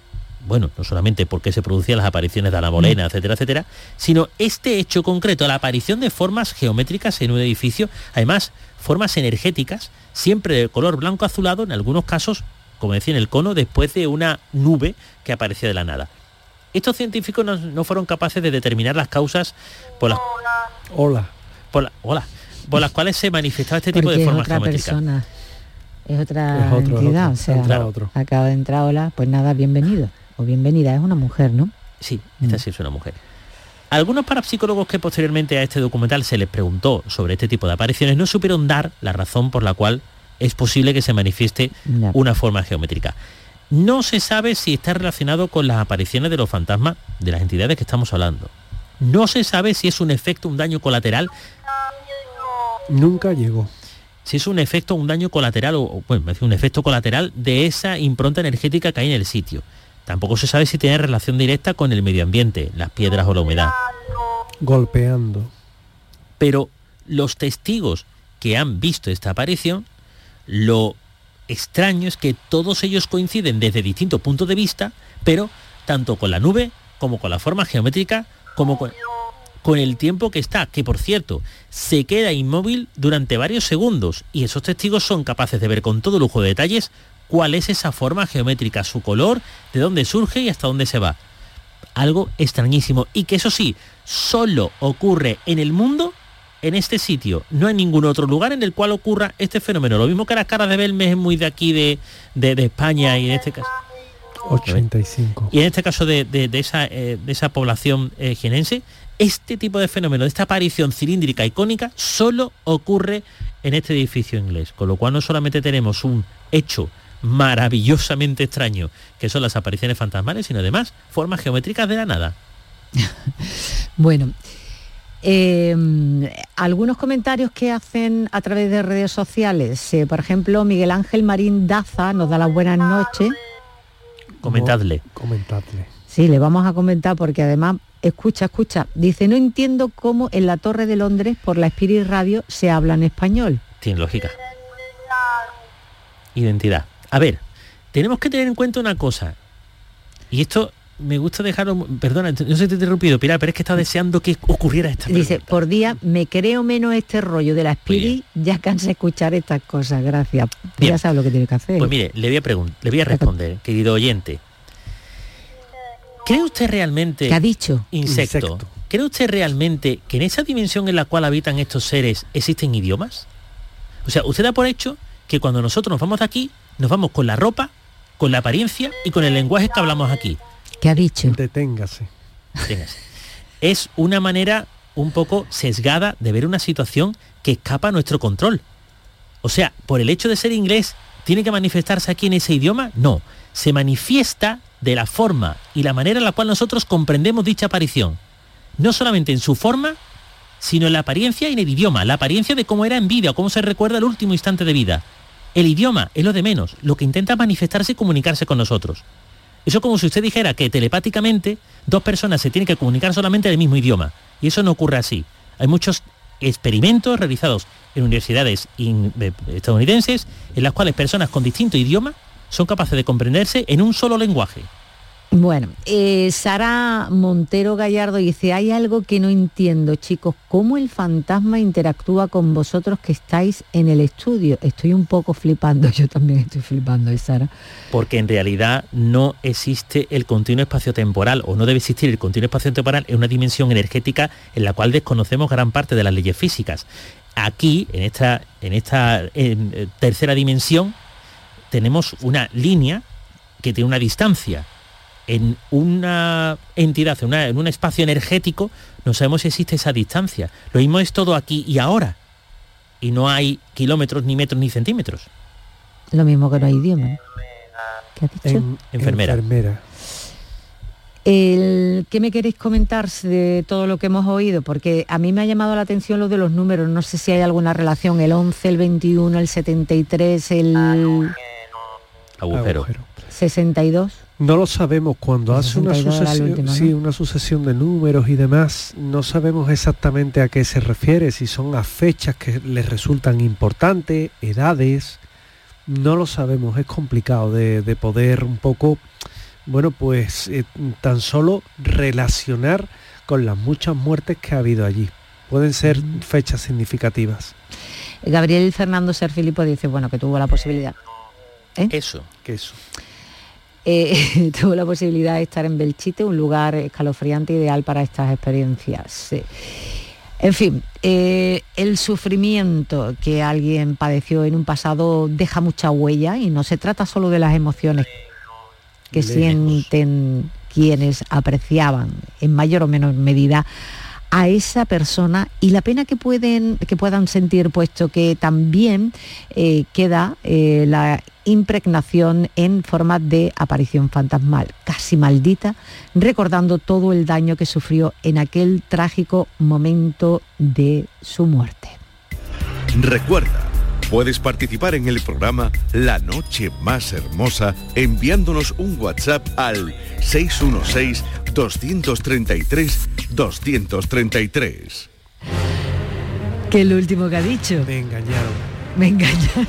bueno, no solamente por qué se producían las apariciones de la molena, etcétera, etcétera, sino este hecho concreto, la aparición de formas geométricas en un edificio, además, formas energéticas, siempre de color blanco azulado, en algunos casos, como decía en el cono, después de una nube que aparecía de la nada. Estos científicos no, no fueron capaces de determinar las causas por las, Hola. por la- hola, por las cuales se manifestaba este tipo Porque de es forma otra geométrica. persona, es otra Es otro, es entidad, otro. o sea, otro. acaba de entrar hola, pues nada, bienvenido o bienvenida, es una mujer, ¿no? Sí, esta Mm. sí es una mujer. Algunos parapsicólogos que posteriormente a este documental se les preguntó sobre este tipo de apariciones no supieron dar la razón por la cual es posible que se manifieste una forma geométrica. No se sabe si está relacionado con las apariciones de los fantasmas de las entidades que estamos hablando. No se sabe si es un efecto, un daño colateral Nunca llegó. si es un efecto, un daño colateral, o bueno, un efecto colateral de esa impronta energética que hay en el sitio. Tampoco se sabe si tiene relación directa con el medio ambiente, las piedras o la humedad. Golpeando. Pero los testigos que han visto esta aparición, lo extraño es que todos ellos coinciden desde distintos puntos de vista, pero tanto con la nube como con la forma geométrica, como con, el tiempo que está, que por cierto, se queda inmóvil durante varios segundos y esos testigos son capaces de ver con todo lujo de detalles cuál es esa forma geométrica, su color, de dónde surge y hasta dónde se va. Algo extrañísimo y que eso sí, solo ocurre en el mundo, en este sitio. No hay ningún otro lugar en el cual ocurra este fenómeno. Lo mismo que las caras de Belmes es muy de aquí, de, de, de España y en este caso. 85. Y en este caso de, de- de esa, eh, de esa población eh, jienense, este tipo de fenómeno, de esta aparición cilíndrica icónica, solo ocurre en este edificio inglés. Con lo cual no solamente tenemos un hecho maravillosamente extraño, que son las apariciones fantasmales, sino además formas geométricas de la nada. Bueno, eh, algunos comentarios que hacen a través de redes sociales. Eh, por ejemplo, Miguel Ángel Marín Daza nos da las buenas noches. Comentadle. Comentadle. Sí, le vamos a comentar porque además, escucha, escucha, dice, no entiendo cómo en la Torre de Londres por la Spirit Radio se habla en español. Tiene lógica. Identidad. A ver, tenemos que tener en cuenta una cosa. Y esto me gusta dejarlo... Perdona, no sé si te he interrumpido, Pilar, pero es que estaba deseando que ocurriera esta Dice, pregunta. por día me creo menos este rollo de la Muy Spirit, ya cansa de escuchar estas cosas, gracias. Bien. Ya sabe lo que tiene que hacer. Pues mire, le voy a preguntar, le voy a responder, querido oyente. ¿Cree usted realmente, ¿Qué ha dicho? insecto, Insecto. cree usted realmente que en esa dimensión en la cual habitan estos seres existen idiomas? O sea, usted da por hecho que cuando nosotros nos vamos de aquí, nos vamos con la ropa, con la apariencia y con el lenguaje que hablamos aquí. ¿Qué ha dicho? Deténgase. Téngase. Es una manera un poco sesgada de ver una situación que escapa a nuestro control. O sea, por el hecho de ser inglés, ¿tiene que manifestarse aquí en ese idioma? No. Se manifiesta de la forma y la manera en la cual nosotros comprendemos dicha aparición. No solamente en su forma, sino en la apariencia y en el idioma. La apariencia de cómo era en vida o cómo se recuerda el último instante de vida. El idioma es lo de menos, lo que intenta manifestarse y comunicarse con nosotros. Eso es como si usted dijera que telepáticamente dos personas se tienen que comunicar solamente en el mismo idioma. Y eso no ocurre así. Hay muchos experimentos realizados en universidades estadounidenses en las cuales personas con distinto idioma son capaces de comprenderse en un solo lenguaje. Bueno, eh, Sara Montero Gallardo dice, hay algo que no entiendo, chicos, ¿cómo el fantasma interactúa con vosotros que estáis en el estudio? Estoy un poco flipando, yo también estoy flipando, ¿eh, Sara? Porque en realidad no existe el continuo espacio-temporal o no debe existir el continuo espacio-temporal en una dimensión energética en la cual desconocemos gran parte de las leyes físicas. Aquí, en esta, en esta eh, tercera dimensión, tenemos una línea que tiene una distancia. En una entidad, en, una- en un espacio energético, no sabemos si existe esa distancia. Lo mismo es todo aquí y ahora. Y no hay kilómetros, ni metros, ni centímetros. Lo mismo que no hay idioma. ¿Qué ha dicho? En- Enfermera. enfermera. El, ¿Qué me queréis comentar de todo lo que hemos oído? Porque a mí me ha llamado la atención lo de los números, no sé si hay alguna relación, el 11, el 21, el 73, el Agujero. Agujero. 62. No lo sabemos cuando hace una 62 era el sucesión, sí, una sucesión de números y demás. No sabemos exactamente a qué se refiere, si son a fechas que les resultan importantes, edades. No lo sabemos, es complicado de, de poder un poco, bueno, pues eh, tan solo relacionar con las muchas muertes que ha habido allí. Pueden ser fechas significativas. Gabriel Fernando Ser Filipo dice, bueno, que tuvo la posibilidad. Eso. Que eso. Eh, tuvo la posibilidad de estar en Belchite, un lugar escalofriante ideal para estas experiencias. En fin, eh, el sufrimiento que alguien padeció en un pasado deja mucha huella y no se trata solo de las emociones que sienten quienes apreciaban en mayor o menor medida a esa persona y la pena que pueden que puedan sentir puesto que también eh, queda eh, la impregnación en forma de aparición fantasmal, casi maldita, recordando todo el daño que sufrió en aquel trágico momento de su muerte. Recuerda, puedes participar en el programa La Noche Más Hermosa enviándonos un WhatsApp al 616-233-233. Que el último que ha dicho. Me engañaron. Me engañaron.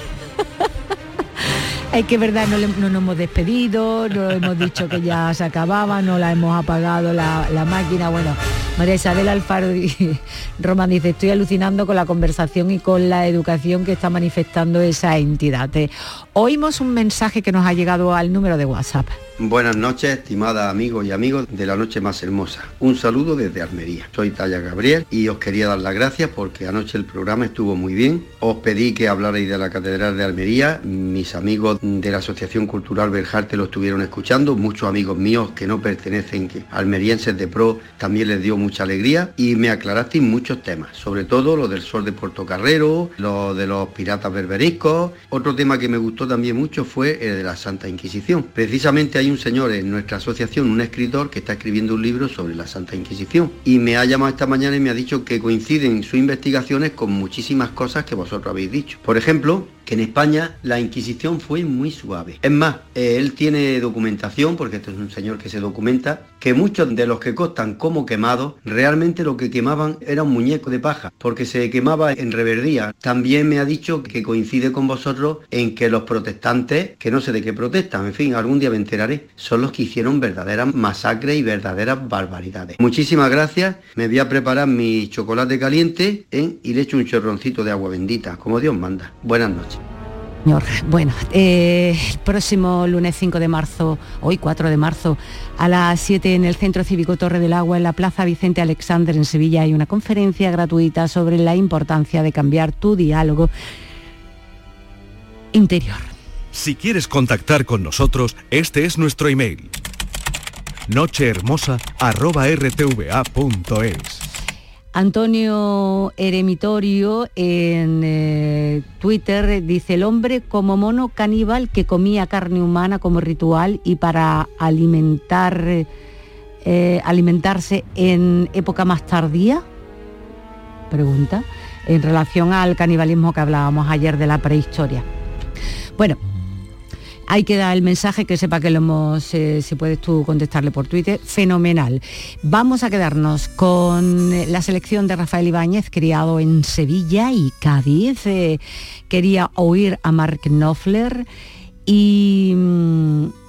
Es que verdad, no, le- no nos hemos despedido, no hemos dicho que ya se acababa, no la hemos apagado la, la máquina. Bueno, María Isabel Alfaro y Román dice, estoy alucinando con la conversación y con la educación que está manifestando esa entidad. Eh, oímos un mensaje que nos ha llegado al número de WhatsApp. Buenas noches, estimada amigos y amigos de la noche más hermosa. Un saludo desde Almería. Soy Talla Gabriel y os quería dar las gracias porque anoche el programa estuvo muy bien. Os pedí que hablarais de la Catedral de Almería. Mis amigos de la Asociación Cultural Berjarte lo estuvieron escuchando, muchos amigos míos que no pertenecen almerienses de pro también les dio mucha alegría y me aclarasteis muchos temas, sobre todo lo del sol de Portocarrero, lo de los piratas berberiscos. Otro tema que me gustó también mucho fue el de la Santa Inquisición. Precisamente hay un señor en nuestra asociación, un escritor, que está escribiendo un libro sobre la Santa Inquisición y me ha llamado esta mañana y me ha dicho que coinciden sus investigaciones con muchísimas cosas que vosotros habéis dicho. Por ejemplo, que en España la Inquisición fue muy suave. Es más, eh, él tiene documentación, porque este es un señor que se documenta, que muchos de los que costan como quemados, realmente lo que quemaban era un muñeco de paja, porque se quemaba en reverdía. También me ha dicho que coincide con vosotros en que los protestantes, que no sé de qué protestan, en fin, algún día me enteraré, son los que hicieron verdaderas masacres y verdaderas barbaridades. Muchísimas gracias, me voy a preparar mi chocolate caliente ¿eh? y le echo un chorroncito de agua bendita, como Dios manda. Buenas noches. Bueno, eh, el próximo lunes 5 de marzo, hoy 4 de marzo, a las 7 en el Centro Cívico Torre del Agua, en la Plaza Vicente Alexander en Sevilla, hay una conferencia gratuita sobre la importancia de cambiar tu diálogo interior. Si quieres contactar con nosotros, este es nuestro email. nochehermosa.rtva.es Antonio Eremitorio en eh, Twitter dice el hombre como mono caníbal que comía carne humana como ritual y para alimentar, eh, alimentarse en época más tardía. Pregunta en relación al canibalismo que hablábamos ayer de la prehistoria. Bueno, hay que dar el mensaje que sepa que lo hemos, eh, si puedes tú contestarle por Twitter, fenomenal. Vamos a quedarnos con la selección de Rafael Ibáñez, criado en Sevilla y Cádiz. Eh, quería oír a Mark Knopfler y... Mm,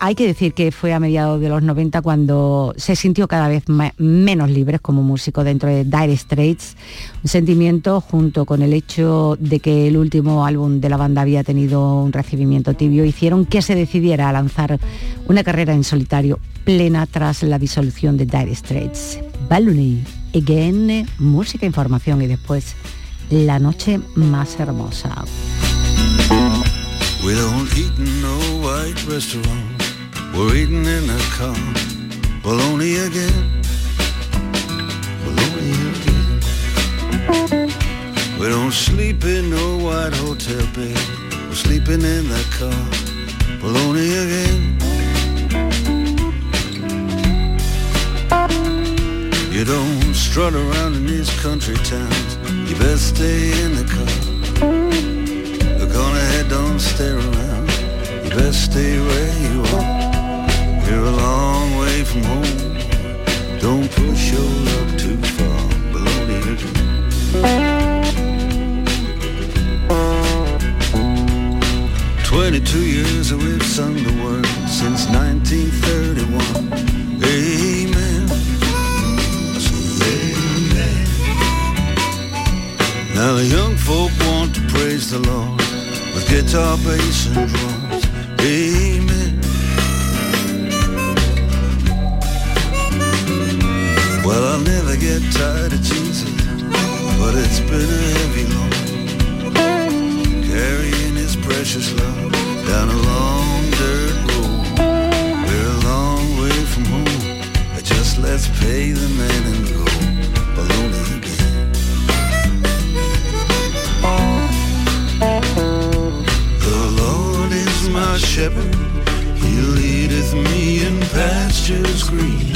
hay que decir que fue a mediados de los 90 cuando se sintió cada vez menos libre como músico dentro de Dire Straits, un sentimiento junto con el hecho de que el último álbum de la banda había tenido un recibimiento tibio, hicieron que se decidiera a lanzar una carrera en solitario plena tras la disolución de Dire Straits. Balloony, again, música, información y después la noche más hermosa. We're eating in the car. Bologna again. Bologna again. We don't sleep in no white hotel bed. We're sleeping in the car. Bologna again. You don't strut around in these country towns. You best stay in the car. Look on ahead, don't stare around. You best stay where you are. You're a long way from home. Don't push your luck too far. Baloney Twenty-two years we've sung the word since 1931. Amen. Amen. Now the young folk want to praise the Lord with guitar, bass, and drums. Amen. Get tired of Jesus, but it's been a heavy load. Carrying his precious love down a long dirt road. We're a long way from home. Just let's pay the man and go. Baloney again. The Lord is my shepherd. He leadeth me in pastures green.